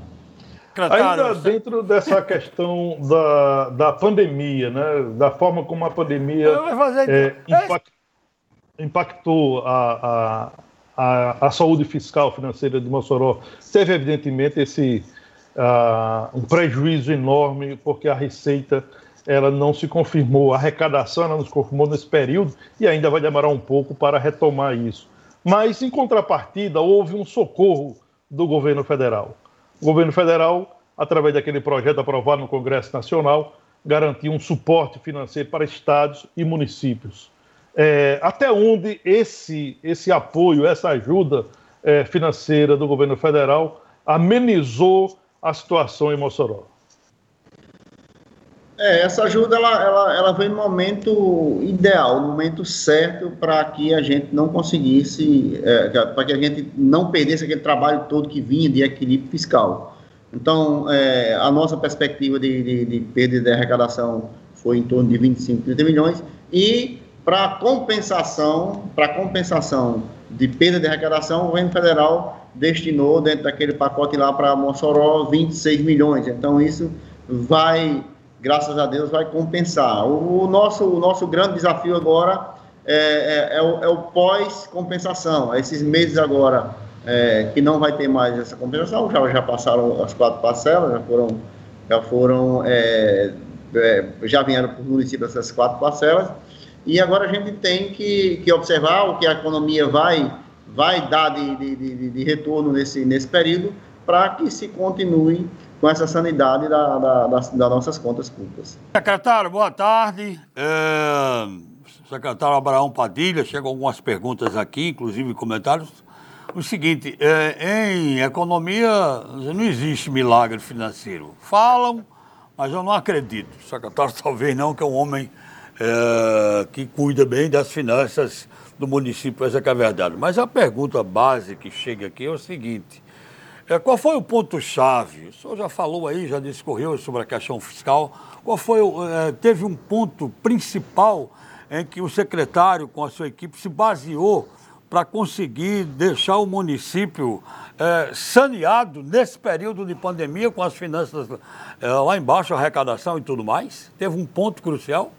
Ainda dentro dessa questão da, da pandemia, né, da forma como a pandemia é, impact, impactou a, a, a, a, saúde fiscal financeira de Mossoró, teve evidentemente esse uh, um prejuízo enorme, porque a receita ela não se confirmou, a arrecadação ela não se confirmou nesse período e ainda vai demorar um pouco para retomar isso. Mas, em contrapartida, houve um socorro do governo federal. O governo federal, através daquele projeto aprovado no Congresso Nacional, garantiu um suporte financeiro para estados e municípios. É, até onde esse, esse apoio, essa ajuda é, financeira do governo federal amenizou a situação em Mossoró? É, essa ajuda ela, ela, ela vem no momento ideal, no momento certo para que a gente não conseguisse, é, para que a gente não perdesse aquele trabalho todo que vinha de equilíbrio fiscal. Então, é, a nossa perspectiva de, de, de, perda de arrecadação foi em torno de 25, 30 milhões e para compensação, para compensação de perda de arrecadação, o governo federal destinou dentro daquele pacote lá para Mossoró 26 milhões. Então isso vai, graças a Deus, vai compensar. O, o nosso, o nosso grande desafio agora é, é, é o, é o pós-compensação. Esses meses agora é, que não vai ter mais essa compensação, já, já passaram as quatro parcelas, já foram, já foram, é, é, já vieram para o município essas quatro parcelas. E agora a gente tem que, que observar o que a economia vai vai dar de, de, de, de retorno nesse, nesse período para que se continue com essa sanidade da, da, das, das, nossas contas públicas. Secretário, boa tarde. É, secretário Abraão Padilha, chegam algumas perguntas aqui, inclusive comentários. O seguinte, é, em economia não existe milagre financeiro. Falam, mas eu não acredito. O secretário [LAUGHS] talvez não, que é um homem é, que cuida bem das finanças do município, essa é a verdade. Mas a pergunta base que chega aqui é o seguinte: é, qual foi o ponto-chave? O senhor já falou aí, já discorreu sobre a questão fiscal. Qual foi, é, teve um ponto principal em que o secretário, com a sua equipe, se baseou para conseguir deixar o município é, saneado nesse período de pandemia, com as finanças é, lá embaixo, arrecadação e tudo mais? Teve um ponto crucial?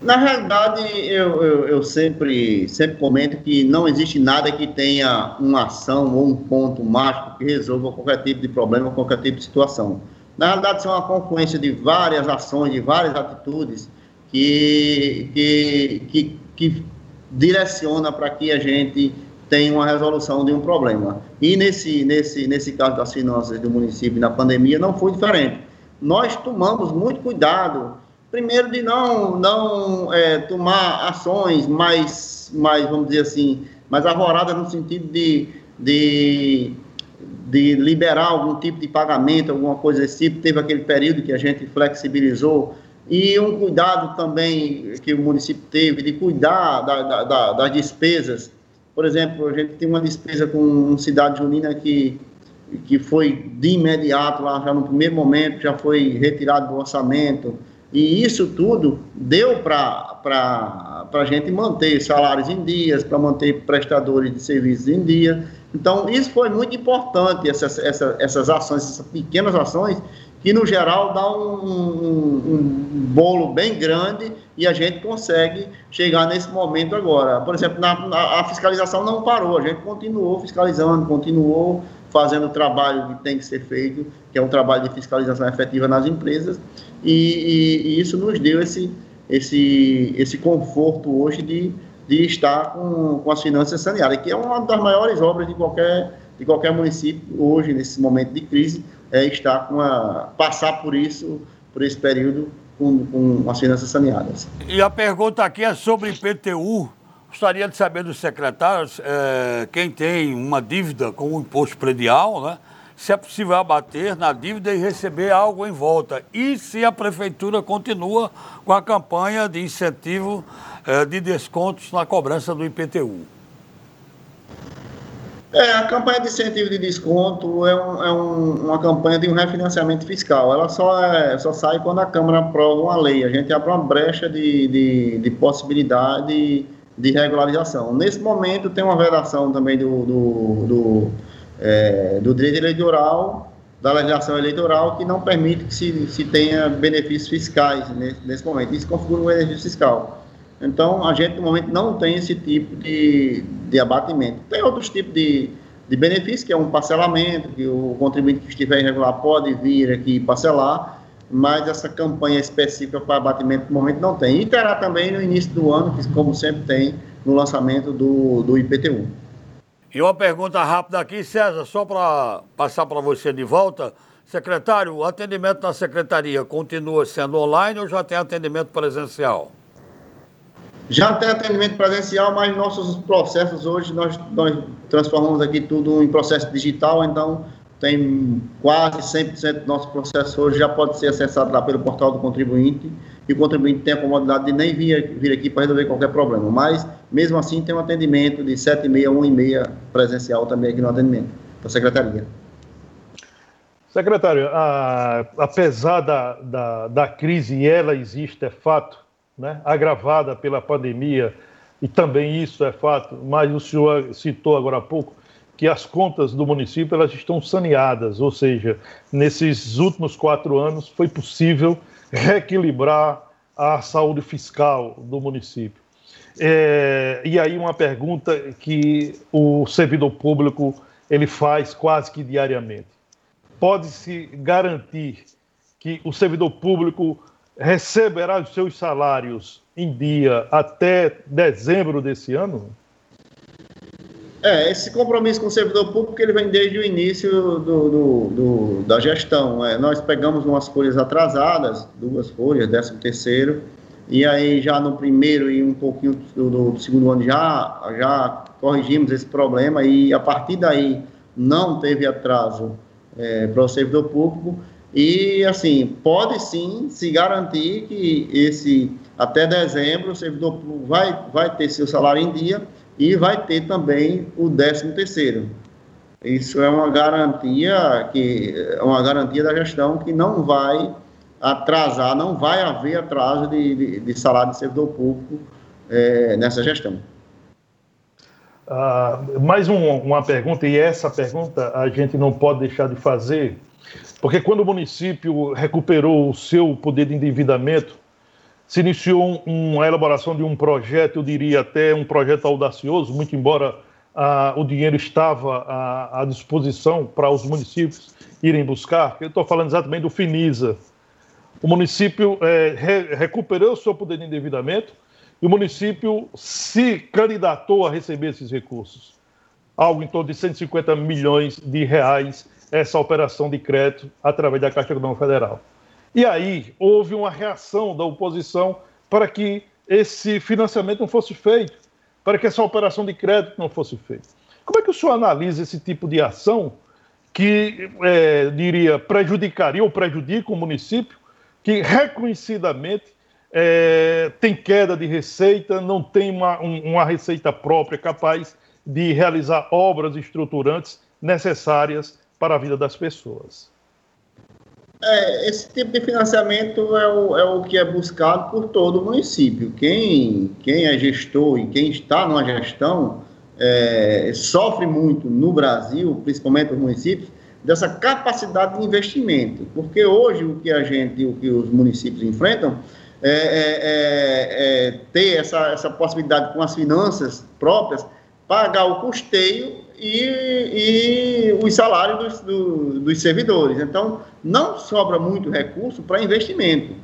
Na realidade, eu, eu, eu, sempre, sempre comento que não existe nada que tenha uma ação ou um ponto mágico que resolva qualquer tipo de problema, qualquer tipo de situação. Na realidade, são uma confluência de várias ações, de várias atitudes que, que, que, que direciona para que a gente tenha uma resolução de um problema. E nesse, nesse, nesse caso das finanças do município na pandemia não foi diferente. Nós tomamos muito cuidado Primeiro, de não, não é, tomar ações mais, mais, vamos dizer assim, mais arvoradas no sentido de, de, de liberar algum tipo de pagamento, alguma coisa desse tipo. Teve aquele período que a gente flexibilizou. E um cuidado também que o município teve de cuidar da, da, da, das despesas. Por exemplo, a gente tem uma despesa com Cidade Junina que que foi de imediato, lá já no primeiro momento, já foi retirado do orçamento. E isso tudo deu para a gente manter salários em dias, para manter prestadores de serviços em dia. Então, isso foi muito importante, essas, essas, essas ações, essas pequenas ações, que no geral dá um, um, um, bolo bem grande e a gente consegue chegar nesse momento agora. Por exemplo, na, na, a fiscalização não parou, a gente continuou fiscalizando, continuou fazendo o trabalho que tem que ser feito, que é um trabalho de fiscalização efetiva nas empresas, e, e, e isso nos deu esse, esse, esse conforto hoje de, de estar com, com as finanças saneadas, que é uma das maiores obras de qualquer, de qualquer município hoje, nesse momento de crise, é estar com a, passar por isso, por esse período com, com as finanças saneadas. E a pergunta aqui é sobre IPTU. Gostaria de saber dos secretários é, quem tem uma dívida com o imposto predial, né? se é possível abater na dívida e receber algo em volta. E se a prefeitura continua com a campanha de incentivo é, de descontos na cobrança do IPTU. É, a campanha de incentivo de desconto é, um, é um, uma campanha de um refinanciamento fiscal. Ela só, é, só sai quando a Câmara aprova uma lei. A gente abre uma brecha de, de, de possibilidade de regularização. Nesse momento, tem uma vedação também do, do, do, é, do direito eleitoral, da legislação eleitoral, que não permite que se, se tenha benefícios fiscais nesse, nesse momento. Isso configura um benefício fiscal. Então, a gente, no momento, não tem esse tipo de, de abatimento. Tem outros tipos de, de benefício, que é um parcelamento, que o contribuinte que estiver irregular pode vir aqui parcelar, mas essa campanha específica para abatimento, no momento, não tem. E terá também no início do ano, que, como sempre tem, no lançamento do, do IPTU. E uma pergunta rápida aqui, César, só para passar para você de volta. Secretário, o atendimento na secretaria continua sendo online ou já tem atendimento presencial? Já tem atendimento presencial, mas nossos processos hoje nós, nós transformamos aqui tudo em processo digital, então tem quase 100% do nosso processo hoje já pode ser acessado lá pelo portal do contribuinte e o contribuinte tem a comodidade de nem vir, vir aqui para resolver qualquer problema. Mas, mesmo assim, tem um atendimento de 7h30 a 1h30 presencial também aqui no atendimento da Secretaria. Secretário, a, apesar da, da, da crise, e ela existe, é fato, né, agravada pela pandemia, e também isso é fato, mas o senhor citou agora há pouco que as contas do município elas estão saneadas, ou seja, nesses últimos quatro anos foi possível reequilibrar a saúde fiscal do município. É, e aí uma pergunta que o servidor público ele faz quase que diariamente. Pode-se garantir que o servidor público receberá os seus salários em dia até dezembro desse ano? É, esse compromisso com o servidor público ele vem desde o início do, do, do da gestão. É, nós pegamos umas folhas atrasadas, duas folhas, décimo terceiro, e aí já no primeiro e um pouquinho do, do segundo ano já, já corrigimos esse problema e a partir daí não teve atraso é, para o servidor público e, assim, pode sim se garantir que esse, até dezembro, o servidor vai, vai ter seu salário em dia e vai ter também o 13 terceiro. Isso é uma garantia que é uma garantia da gestão que não vai atrasar, não vai haver atraso de, de, de salário de servidor público é, nessa gestão. Uh, mais um, uma pergunta, e essa pergunta a gente não pode deixar de fazer, porque quando o município recuperou o seu poder de endividamento, se iniciou um, uma elaboração de um projeto, eu diria até um projeto audacioso, muito embora ah, o dinheiro estava à, à disposição para os municípios irem buscar. Eu estou falando exatamente do Finisa. O município é, re, recuperou o seu poder de endividamento e o município se candidatou a receber esses recursos. Algo em torno de 150 milhões de reais essa operação de crédito através da Caixa Econômica Federal. E aí houve uma reação da oposição para que esse financiamento não fosse feito, para que essa operação de crédito não fosse feita. Como é que o senhor analisa esse tipo de ação que, é, diria, prejudicaria ou prejudica o município, que reconhecidamente é, tem queda de receita, não tem uma, um, uma receita própria capaz de realizar obras estruturantes necessárias para a vida das pessoas. É, esse tipo de financiamento é o, é o que é buscado por todo o município. Quem, quem é gestor e quem está numa gestão é, sofre muito no Brasil, principalmente os municípios, dessa capacidade de investimento. Porque hoje o que a gente, o que os municípios enfrentam é, é, é, é ter essa, essa possibilidade com as finanças próprias, pagar o custeio e, e os salários dos, do, dos servidores. Então, não sobra muito recurso para investimento.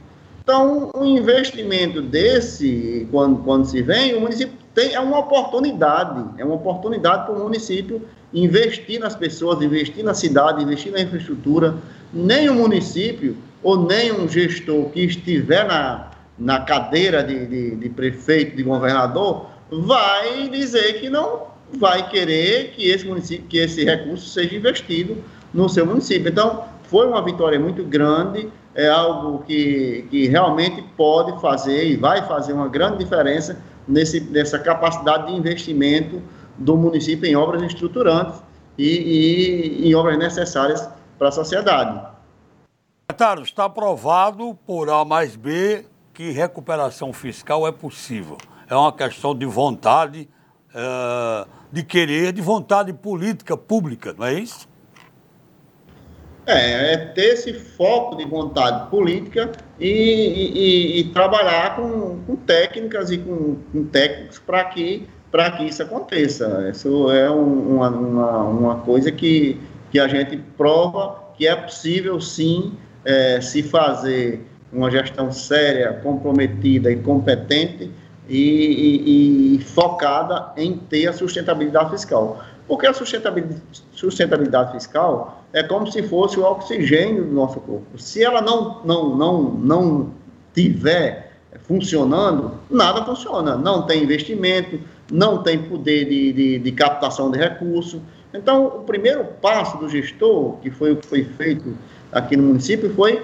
Então, um investimento desse, quando, quando se vem, o município tem, é uma oportunidade, é uma oportunidade para o município investir nas pessoas, investir na cidade, investir na infraestrutura. Nem o município ou nem um gestor que estiver na, na cadeira de, de, de prefeito, de governador, vai dizer que não vai querer que esse município, que esse recurso seja investido no seu município. Então, foi uma vitória muito grande, é algo que, que realmente pode fazer e vai fazer uma grande diferença nesse, nessa capacidade de investimento do município em obras estruturantes e, em obras necessárias para a sociedade. Está aprovado por A mais B que recuperação fiscal é possível. É uma questão de vontade de querer, de vontade política pública, não é isso? É, é ter esse foco de vontade política e, e, e trabalhar com, com, técnicas e com, com técnicos para que, que isso aconteça. Isso é um, uma, uma, uma, coisa que, que a gente prova que é possível sim é, se fazer uma gestão séria, comprometida e competente e, e, e, focada em ter a sustentabilidade fiscal. Porque a sustentabilidade, sustentabilidade fiscal é como se fosse o oxigênio do nosso corpo. Se ela não, não, não, não tiver funcionando, nada funciona. Não tem investimento, não tem poder de, de, de captação de recursos. Então, o primeiro passo do gestor, que foi o que foi feito aqui no município, foi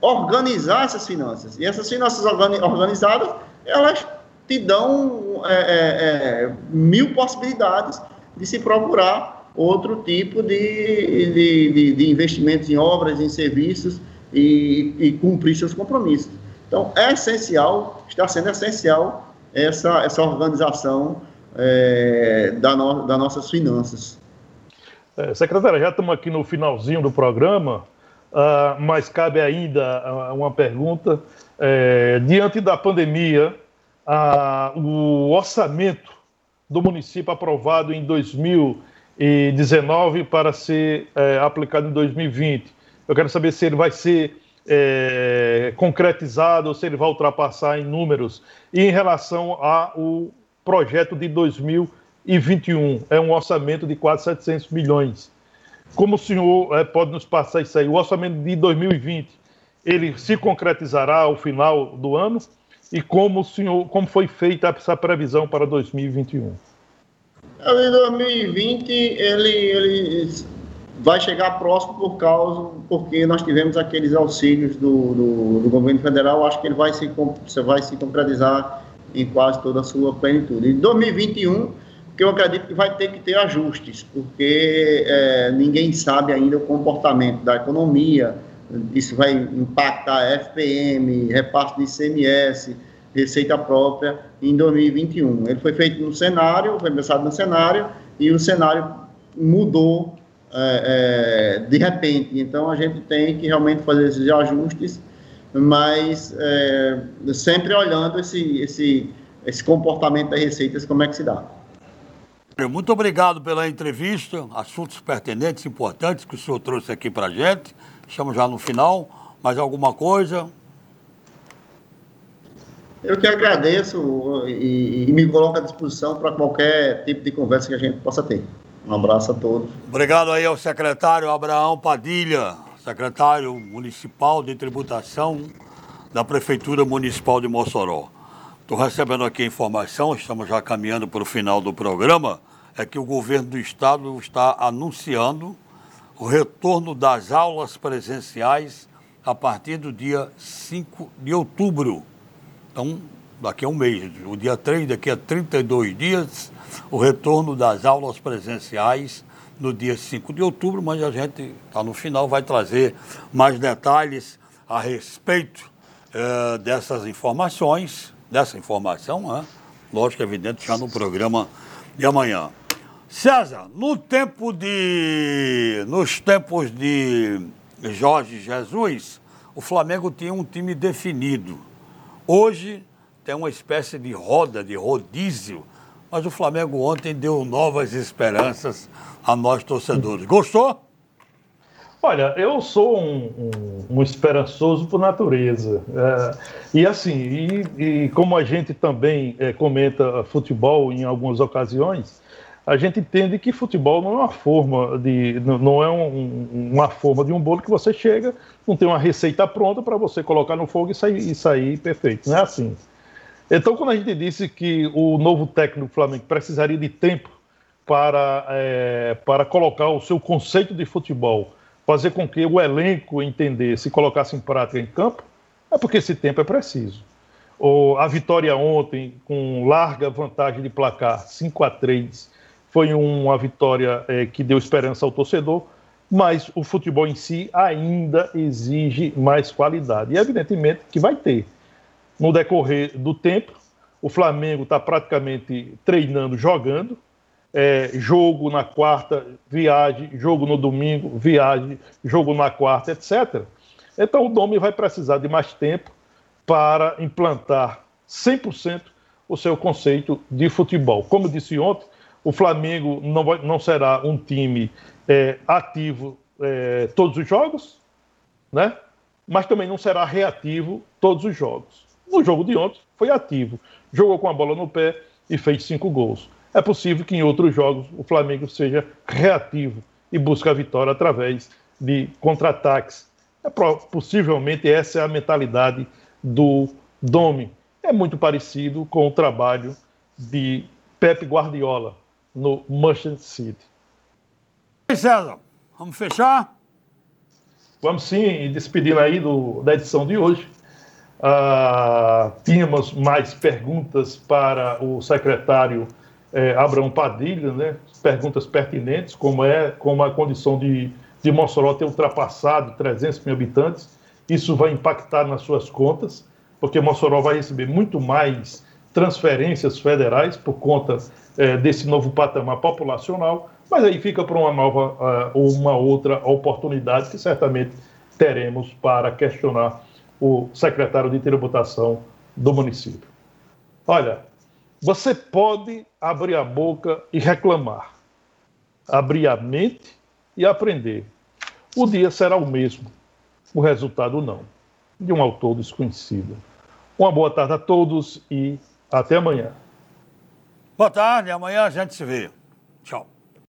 organizar essas finanças. E essas finanças organizadas, elas te dão é, é, é, mil possibilidades de se procurar outro tipo de, de, de, de investimentos em obras, em serviços e, e, cumprir seus compromissos. Então, é essencial, está sendo essencial essa, essa organização é, da no, das nossas finanças. É, secretária, já estamos aqui no finalzinho do programa, uh, mas cabe ainda uma pergunta. É, diante da pandemia, o orçamento do município aprovado em 2019 para ser é, aplicado em 2020. Eu quero saber se ele vai ser é, concretizado ou se ele vai ultrapassar em números. E em relação ao projeto de 2021, é um orçamento de quase 700 milhões. Como o senhor é, pode nos passar isso aí? O orçamento de 2020, ele se concretizará ao final do ano? E como, o senhor, como foi feita essa previsão para 2021? Em 2020 ele, ele vai chegar próximo por causa porque nós tivemos aqueles auxílios do, do, do governo federal. Acho que ele vai se vai se concretizar em quase toda a sua plenitude. Em 2021 que eu acredito que vai ter que ter ajustes, porque é, ninguém sabe ainda o comportamento da economia, isso vai impactar FPM, repasse de ICMS, receita própria em 2021. Ele foi feito no cenário, foi pensado no cenário, e o cenário mudou é, é, de repente. Então a gente tem que realmente fazer esses ajustes, mas é, sempre olhando esse, esse, esse comportamento das receitas, como é que se dá. Muito obrigado pela entrevista, assuntos pertinentes, importantes que o senhor trouxe aqui para a gente. Estamos já no final. Mais alguma coisa? Eu que agradeço e, e me coloco à disposição para qualquer tipo de conversa que a gente possa ter. Um abraço a todos. Obrigado aí ao secretário Abraão Padilha, secretário municipal de tributação da Prefeitura Municipal de Mossoró. Estou recebendo aqui a informação, estamos já caminhando para o final do programa, é que o governo do estado está anunciando o retorno das aulas presenciais a partir do dia 5 de outubro. Então, daqui a um mês, o dia 3, daqui a 32 dias, o retorno das aulas presenciais no dia 5 de outubro, mas a gente está no final, vai trazer mais detalhes a respeito eh, dessas informações, dessa informação, né? lógico, evidente, já no programa de amanhã. César, no tempo de. Nos tempos de Jorge Jesus, o Flamengo tinha um time definido. Hoje tem uma espécie de roda, de rodízio, mas o Flamengo ontem deu novas esperanças a nós torcedores. Gostou? Olha, eu sou um, um, um esperançoso por natureza. É, e assim, e, e, como a gente também é, comenta futebol em algumas ocasiões, a gente entende que futebol não é uma forma de não é um, uma forma de um bolo que você chega, não tem uma receita pronta para você colocar no fogo e sair, e sair perfeito. Não é assim. Então, quando a gente disse que o novo técnico do Flamengo precisaria de tempo para, é, para colocar o seu conceito de futebol, fazer com que o elenco entendesse e colocasse em prática em campo, é porque esse tempo é preciso. a vitória ontem, com larga vantagem de placar, 5 a 3 foi uma vitória é, que deu esperança ao torcedor, mas o futebol em si ainda exige mais qualidade. E evidentemente que vai ter. No decorrer do tempo, o Flamengo está praticamente treinando, jogando. É, jogo na quarta, viagem, jogo no domingo, viagem, jogo na quarta, etc. Então o Domi vai precisar de mais tempo para implantar 100% o seu conceito de futebol. Como disse ontem, o Flamengo não, vai, não será um time é, ativo é, todos os jogos, né? mas também não será reativo todos os jogos. No jogo de ontem foi ativo, jogou com a bola no pé e fez cinco gols. É possível que em outros jogos o Flamengo seja reativo e busque a vitória através de contra-ataques. É, possivelmente essa é a mentalidade do Domi. É muito parecido com o trabalho de Pepe Guardiola, no Manchester City. E César, vamos fechar? Vamos sim, despedindo aí do, da edição de hoje. Uh, tínhamos mais perguntas para o secretário eh, Abraão Padilha, né? perguntas pertinentes, como é como a condição de, de Mossoró ter ultrapassado 300 mil habitantes. Isso vai impactar nas suas contas, porque Mossoró vai receber muito mais transferências federais por conta é, desse novo patamar populacional, mas aí fica para uma nova ou uh, uma outra oportunidade que certamente teremos para questionar o secretário de tributação do município. Olha, você pode abrir a boca e reclamar, abrir a mente e aprender. O dia será o mesmo, o resultado não. De um autor desconhecido. Uma boa tarde a todos e até amanhã. Boa tarde, amanhã a gente se vê.